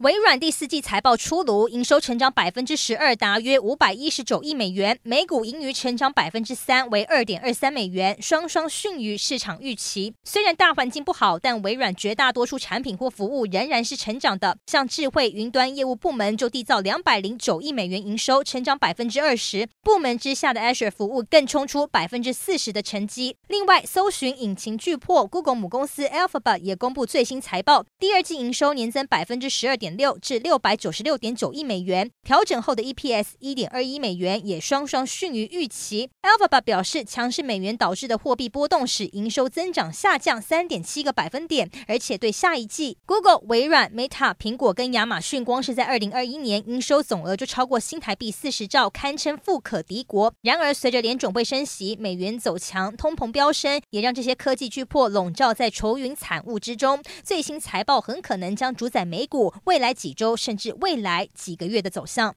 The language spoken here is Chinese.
微软第四季财报出炉，营收成长百分之十二，达约五百一十九亿美元，每股盈余成长百分之三，为二点二三美元，双双逊于市场预期。虽然大环境不好，但微软绝大多数产品或服务仍然是成长的。像智慧云端业务部门就缔造两百零九亿美元营收，成长百分之二十。部门之下的 Azure 服务更冲出百分之四十的成绩。另外，搜寻引擎巨破 Google 母公司 Alphabet 也公布最新财报，第二季营收年增百分之十二点。点六至六百九十六点九亿美元，调整后的 EPS 一点二一美元也双双逊于预期。Alphabet 表示，强势美元导致的货币波动使营收增长下降三点七个百分点，而且对下一季，Google、微软、Meta、苹果跟亚马逊光是在二零二一年营收总额就超过新台币四十兆，堪称富可敌国。然而，随着联准会升息，美元走强，通膨飙升，也让这些科技巨擘笼罩在愁云惨雾之中。最新财报很可能将主宰美股为未来几周甚至未来几个月的走向。